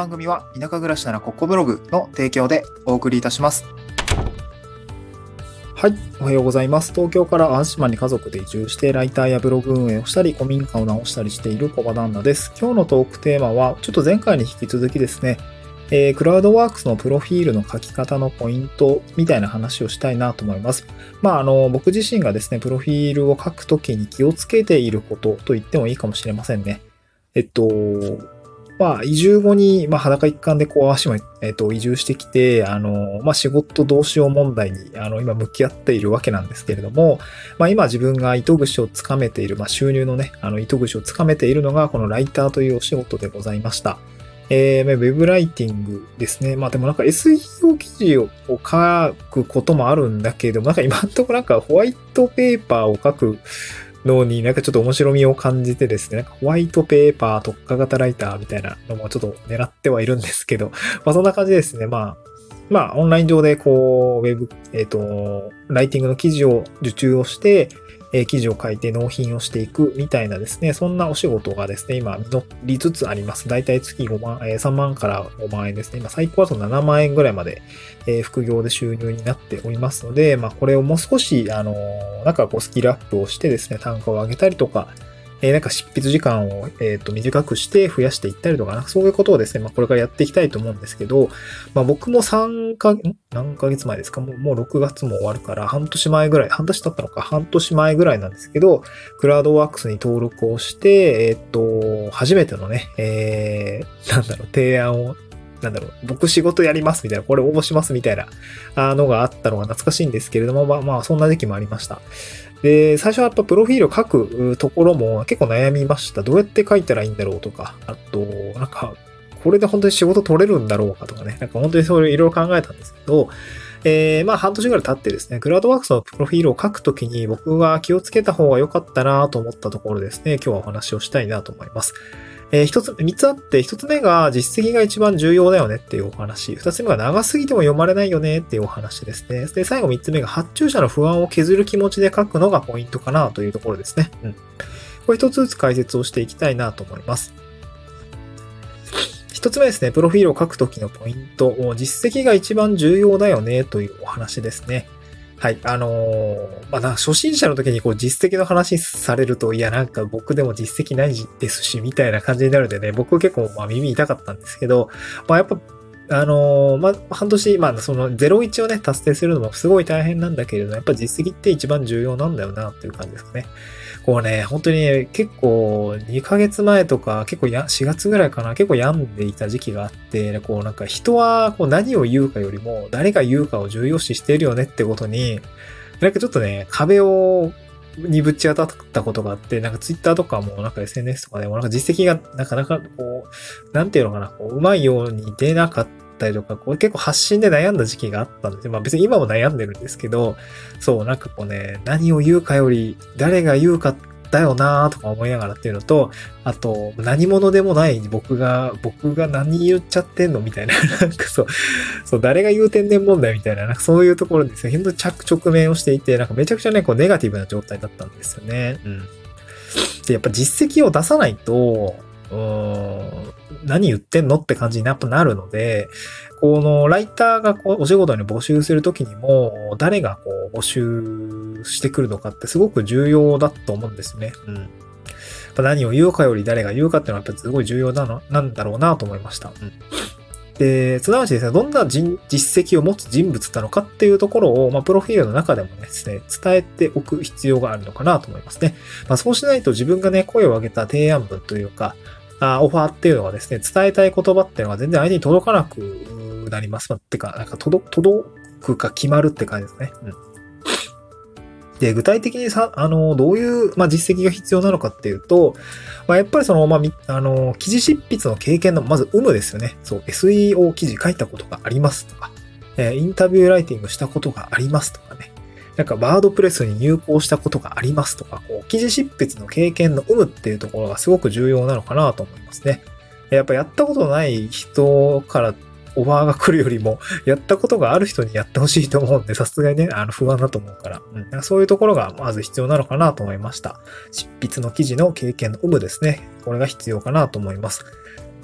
番組は田舎暮らしならここブログの提供でお送りいたします。はい。おはようございます。東京から淡島に家族で移住して、ライターやブログ運営をしたり、古民家を直したりしている小場旦那です。今日のトークテーマは、ちょっと前回に引き続きですね、えー、クラウドワークスのプロフィールの書き方のポイントみたいな話をしたいなと思います。まあ、あの、僕自身がですね、プロフィールを書くときに気をつけていることと言ってもいいかもしれませんね。えっと、まあ、移住後に、まあ、裸一貫でこう、足も、えっ、と、移住してきて、あの、まあ、仕事どうしよう問題に、あの、今向き合っているわけなんですけれども、まあ、今自分が糸口をつかめている、まあ、収入のね、あの、糸口をつかめているのが、このライターというお仕事でございました。えー、ウェブライティングですね。まあでもなんか SEO 記事を書くこともあるんだけれど、なんか今んとこなんかホワイトペーパーを書くのになんかちょっと面白みを感じてですね、なんかホワイトペーパー特化型ライターみたいなのもちょっと狙ってはいるんですけど、まあそんな感じですね。まあ、まあオンライン上でこう、ウェブ、えっ、ー、と、ライティングの記事を受注をして、え記事を書いて納品をしていくみたいなですね、そんなお仕事がですね、今、実りつつあります。だいたい月5万、え、3万から5万円ですね。今、最高だと7万円ぐらいまで、え、副業で収入になっておりますので、まあ、これをもう少し、あの、なんかこう、スキルアップをしてですね、単価を上げたりとか、えー、なんか執筆時間を、えー、と短くして増やしていったりとか、そういうことをですね、まあ、これからやっていきたいと思うんですけど、まあ、僕も3か、何ヶ月前ですか？もうもう6月も終わるから、半年前ぐらい、半年経ったのか、半年前ぐらいなんですけど、クラウドワークスに登録をして、えっ、ー、と、初めてのね、えー、なんだろう、提案をなんだろう、僕仕事やりますみたいな、これ応募しますみたいなのがあったのが懐かしいんですけれども、まあまあ、そんな時期もありました。で、最初はやっぱプロフィールを書くところも結構悩みました。どうやって書いたらいいんだろうとか、あと、なんか、これで本当に仕事取れるんだろうかとかね、なんか本当にそういういろいろ考えたんですけど、えー、まあ半年ぐらい経ってですね、クラウドワークスのプロフィールを書くときに僕が気をつけた方が良かったなと思ったところですね、今日はお話をしたいなと思います。えー、一つ、三つあって、一つ目が実績が一番重要だよねっていうお話。二つ目が長すぎても読まれないよねっていうお話ですね。で、最後三つ目が発注者の不安を削る気持ちで書くのがポイントかなというところですね。うん。これ一つずつ解説をしていきたいなと思います。一つ目ですね、プロフィールを書くときのポイント。実績が一番重要だよねというお話ですね。はい。あのー、まあ、初心者の時にこう実績の話されると、いや、なんか僕でも実績ないですし、みたいな感じになるんでね、僕結構まあ耳痛かったんですけど、まあ、やっぱ、あのー、まあ、半年、まあ、その01をね、達成するのもすごい大変なんだけれども、やっぱ実績って一番重要なんだよな、っていう感じですかね。こうね、本当に、結構2ヶ月前とか、結構や、4月ぐらいかな、結構病んでいた時期があって、こうなんか人はこう何を言うかよりも、誰が言うかを重要視しているよねってことに、なんかちょっとね、壁をにぶち当たったことがあって、なんかツイッターとかもなんか SNS とかでもなんか実績がなかなかこう、なんていうのかな、こう、うまいように出なかったったりとか、こう結構発信で悩んだ時期があったんですよ。まあ別に今も悩んでるんですけど、そう、なんかこうね、何を言うかより、誰が言うかだよなーとか思いながらっていうのと、あと、何者でもない僕が、僕が何言っちゃってんの？みたいな、なんかそう、そう、誰が言う天然問題みたいな、なんかそういうところですよ。本当着直面をしていて、なんかめちゃくちゃね、こうネガティブな状態だったんですよね。うん。で、やっぱ実績を出さないと、何言ってんのって感じになるので、このライターがこうお仕事に募集するときにも、誰がこう募集してくるのかってすごく重要だと思うんですね。うん。何を言うかより誰が言うかっていうのはやっぱすごい重要なの、なんだろうなと思いました。うん。で、すなわちですね、どんな実績を持つ人物なのかっていうところを、まあ、プロフィールの中でもですね、伝えておく必要があるのかなと思いますね。まあ、そうしないと自分がね、声を上げた提案文というか、あオファーっていうのはですね、伝えたい言葉っていうのが全然相手に届かなくなります。ってか、なんか届、届くか決まるって感じですね。うん。で、具体的にさ、あの、どういう、まあ、実績が必要なのかっていうと、まあ、やっぱりその、まあ、あの、記事執筆の経験の、まず、有無ですよね。そう、SEO 記事書いたことがありますとか、えー、インタビューライティングしたことがありますとかね。なんかワードプレスに入稿したことがありますとか、こう、記事執筆の経験の有無っていうところがすごく重要なのかなと思いますね。やっぱやったことない人からオファーが来るよりも、やったことがある人にやってほしいと思うんで、さすがにね、あの不安だと思うから、うん、そういうところがまず必要なのかなと思いました。執筆の記事の経験の有無ですね。これが必要かなと思います。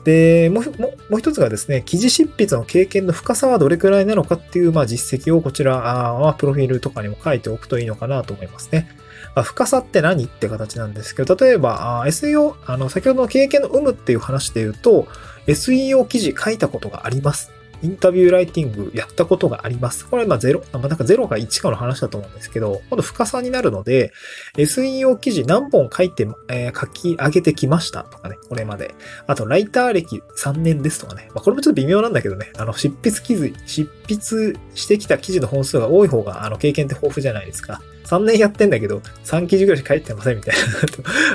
で、もう、もう一つがですね、記事執筆の経験の深さはどれくらいなのかっていう、まあ、実績をこちらは、プロフィールとかにも書いておくといいのかなと思いますね。まあ、深さって何って形なんですけど、例えば、SEO、あの、先ほどの経験の有無っていう話で言うと、SEO 記事書いたことがあります。インタビューライティングやったことがあります。これまあ0、まあ、なんか0か1かの話だと思うんですけど、今度深さになるので、SEO 記事何本書いて、えー、書き上げてきましたとかね、これまで。あと、ライター歴3年ですとかね。まあ、これもちょっと微妙なんだけどね、あの、執筆記事、執筆してきた記事の本数が多い方が、あの、経験って豊富じゃないですか。3年やってんだけど、3記事ぐらいしか書いてませんみたいな。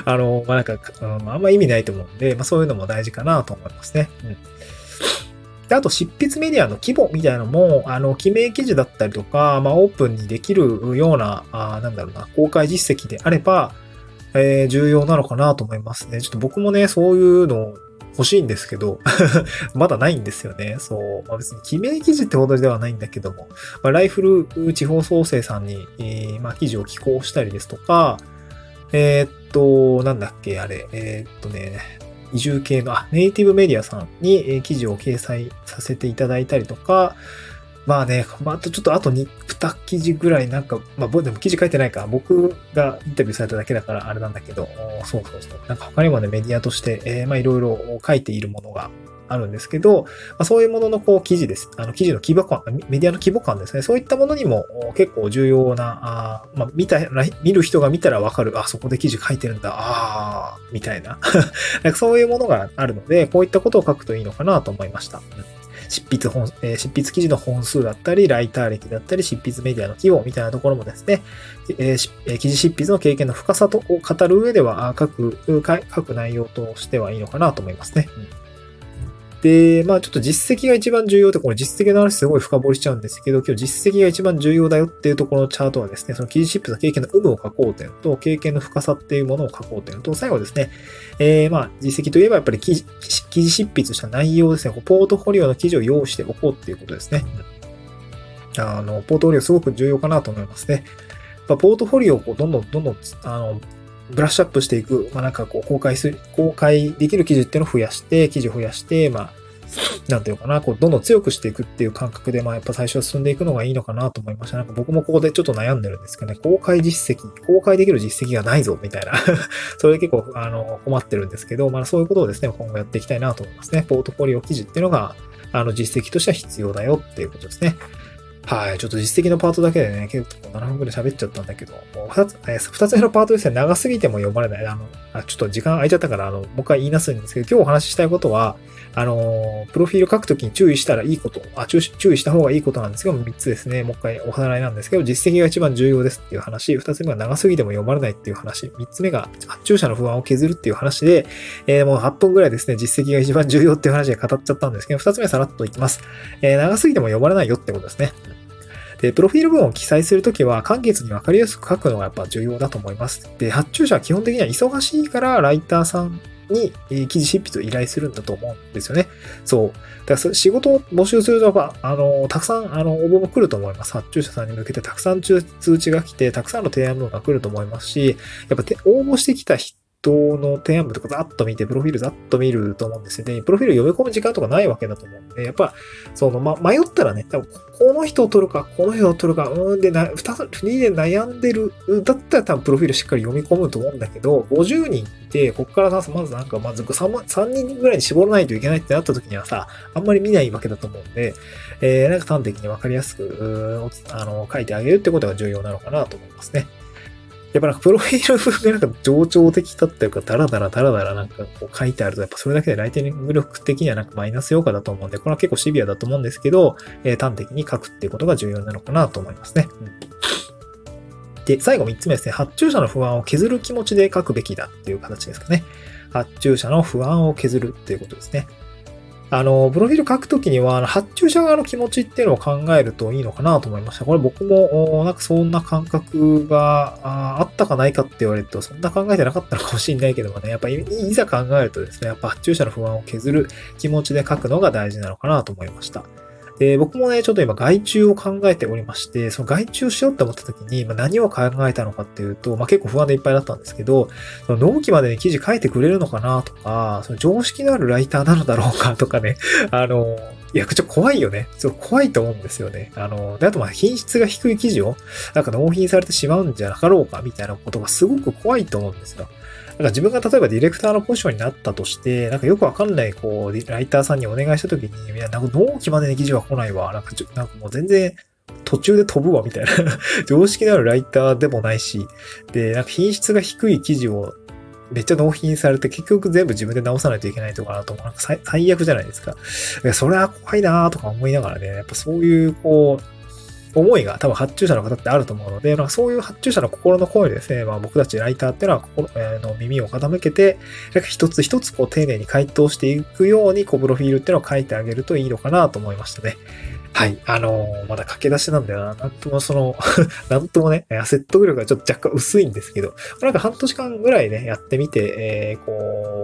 あの、まあ、なんか、うん、あんま意味ないと思うんで、まあ、そういうのも大事かなと思いますね。うん。で、あと執筆メディアの規模みたいなのも、あの、記名記事だったりとか、まあ、オープンにできるような、あなんだろうな、公開実績であれば、えー、重要なのかなと思いますね。ちょっと僕もね、そういうの欲しいんですけど まだないんですよね。そう。まあ、別に記名記事ってほどではないんだけども、まあ、ライフル地方創生さんに、えー、まあ、記事を寄稿したりですとか、えー、っと、なんだっけ、あれ、えー、っとね、移住系の、あ、ネイティブメディアさんに記事を掲載させていただいたりとか、まあね、まあ、あとちょっとあと2、2記事ぐらいなんか、まあ、でも記事書いてないから、僕がインタビューされただけだからあれなんだけど、そうそうそう。なんか他にもね、メディアとして、えー、まあいろいろ書いているものがあるんですけど、まあ、そういうもののこう記事です。あの記事の規模感、メディアの規模感ですね。そういったものにも結構重要な、あまあ、見たら、見る人が見たらわかる。あ、そこで記事書いてるんだ。ああ、みたいな。なんかそういうものがあるので、こういったことを書くといいのかなと思いました。執筆本、え、執筆記事の本数だったり、ライター歴だったり、執筆メディアの規模みたいなところもですね、えー、記事執筆の経験の深さとを語る上では、書く、書く内容としてはいいのかなと思いますね。うんで、まあちょっと実績が一番重要って、これ実績の話すごい深掘りしちゃうんですけど、今日実績が一番重要だよっていうところのチャートはですね、その記事シップの経験の有無を書こうというのと、経験の深さっていうものを書こうというのと、最後ですね、えー、まあ実績といえばやっぱり記事記事執筆した内容ですね、ポートフォリオの記事を用意しておこうっていうことですね。あの、ポートフォリオすごく重要かなと思いますね。まあ、ポートフォリオをこうどんどんどんどん、あの、ブラッシュアップしていく、まあ、なんかこう、公開する、公開できる記事っていうのを増やして、記事を増やして、まあ、なんていうかな、こう、どんどん強くしていくっていう感覚で、まあ、やっぱ最初は進んでいくのがいいのかなと思いました。なんか僕もここでちょっと悩んでるんですけどね、公開実績、公開できる実績がないぞ、みたいな それで結構、あの、困ってるんですけど、まあ、そういうことをですね、今後やっていきたいなと思いますね。ポートフォリオ記事っていうのが、あの、実績としては必要だよっていうことですね。はい。ちょっと実績のパートだけでね、結構7分くらい喋っちゃったんだけど、もう2つ、え2つ目のパートですね、長すぎても読まれない。あの、あちょっと時間空いちゃったから、あの、もう一回言いなすんですけど、今日お話ししたいことは、あの、プロフィール書くときに注意したらいいこと、あ注、注意した方がいいことなんですけど、3つですね、もう一回おさらいなんですけど、実績が一番重要ですっていう話、2つ目が長すぎても読まれないっていう話、3つ目が発注者の不安を削るっていう話で、えー、もう8分くらいですね、実績が一番重要っていう話で語っちゃったんですけど、2つ目さらっといきます。えー、長すぎても読まれないよってことですね。で、プロフィール文を記載するときは、簡潔にわかりやすく書くのがやっぱ重要だと思います。で、発注者は基本的には忙しいから、ライターさんに記事執筆を依頼するんだと思うんですよね。そう。だから仕事を募集すると、あの、たくさん、あの、応募も来ると思います。発注者さんに向けてたくさん通知が来て、たくさんの提案文が来ると思いますし、やっぱ応募してきた人人の提案文とかざっと見て、プロフィールざっと見ると思うんですよね。プロフィール読み込む時間とかないわけだと思うんで、やっぱ、その、ま、迷ったらね、多分、この人を取るか、この人を取るか、うんでな、二つ、二で悩んでる、だったら多分プロフィールしっかり読み込むと思うんだけど、50人いて、こっからさ、まずなんか、まず 3, 3人ぐらいに絞らないといけないってなった時にはさ、あんまり見ないわけだと思うんで、えー、なんか端的にわかりやすく、あの、書いてあげるってことが重要なのかなと思いますね。やっぱなんかプロフィール風がなんか情緒的だったいうか、ダラダラダラダラなんかこう書いてあると、やっぱそれだけでライティング力的にはなんかマイナス評価だと思うんで、これは結構シビアだと思うんですけど、えー、端的に書くっていうことが重要なのかなと思いますね。うん、で、最後3つ目ですね。発注者の不安を削る気持ちで書くべきだっていう形ですかね。発注者の不安を削るっていうことですね。あの、プロフィール書くときには、発注者側の気持ちっていうのを考えるといいのかなと思いました。これ僕も、なんかそんな感覚があったかないかって言われると、そんな考えてなかったのかもしれないけどもね、やっぱりいざ考えるとですね、やっぱ発注者の不安を削る気持ちで書くのが大事なのかなと思いました。で、僕もね、ちょっと今外注を考えておりまして、その外注しようって思った時に、まあ、何を考えたのかっていうと、まあ、結構不安でいっぱいだったんですけど、その納期までに記事書いてくれるのかなとか、その常識のあるライターなのだろうかとかね、あの、いや、ちょっと怖いよね。そう、怖いと思うんですよね。あの、で、あとまあ品質が低い記事を、なんか納品されてしまうんじゃなかろうか、みたいなことがすごく怖いと思うんですよ。なんか自分が例えばディレクターのポジションになったとして、なんかよくわかんない、こう、ライターさんにお願いしたときに、いや、なんか納期までに記事は来ないわ。なんかちょ、なんかもう全然、途中で飛ぶわ、みたいな 常識のあるライターでもないし、で、なんか品質が低い記事をめっちゃ納品されて結局全部自分で直さないといけないとかなと。なんか最悪じゃないですか。いや、それは怖いなとか思いながらね、やっぱそういう、こう、思いが多分発注者の方ってあると思うので、まあ、そういう発注者の心の声ですね、まあ、僕たちライターっていうのは心、えー、の耳を傾けて、なんか一つ一つこう丁寧に回答していくように、こう、プロフィールっていうのを書いてあげるといいのかなと思いましたね。はい。あのー、まだ駆け出しなんだよな。なんともその なんともね、説得力がちょっと若干薄いんですけど、なんか半年間ぐらいね、やってみて、えー、こう、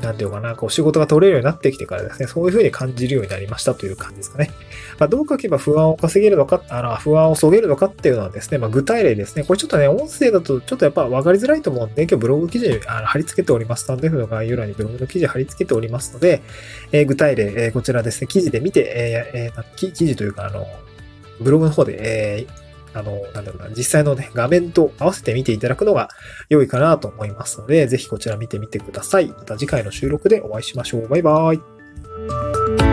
なんていうかな、こう仕事が取れるようになってきてからですね、そういう風に感じるようになりましたという感じですかね。まあ、どう書けば不安を稼げるのか、あの、不安をそげるのかっていうのはですね、まあ、具体例ですね。これちょっとね、音声だとちょっとやっぱ分かりづらいと思うんで、今日ブログ記事あの貼り付けております。スタンド F の概要欄にブログの記事貼り付けておりますので、えー、具体例、えー、こちらですね、記事で見て、えーえー、記事というか、あの、ブログの方で、えー、あの、なんだろうな、実際のね、画面と合わせて見ていただくのが良いかなと思いますので、ぜひこちら見てみてください。また次回の収録でお会いしましょう。バイバーイ。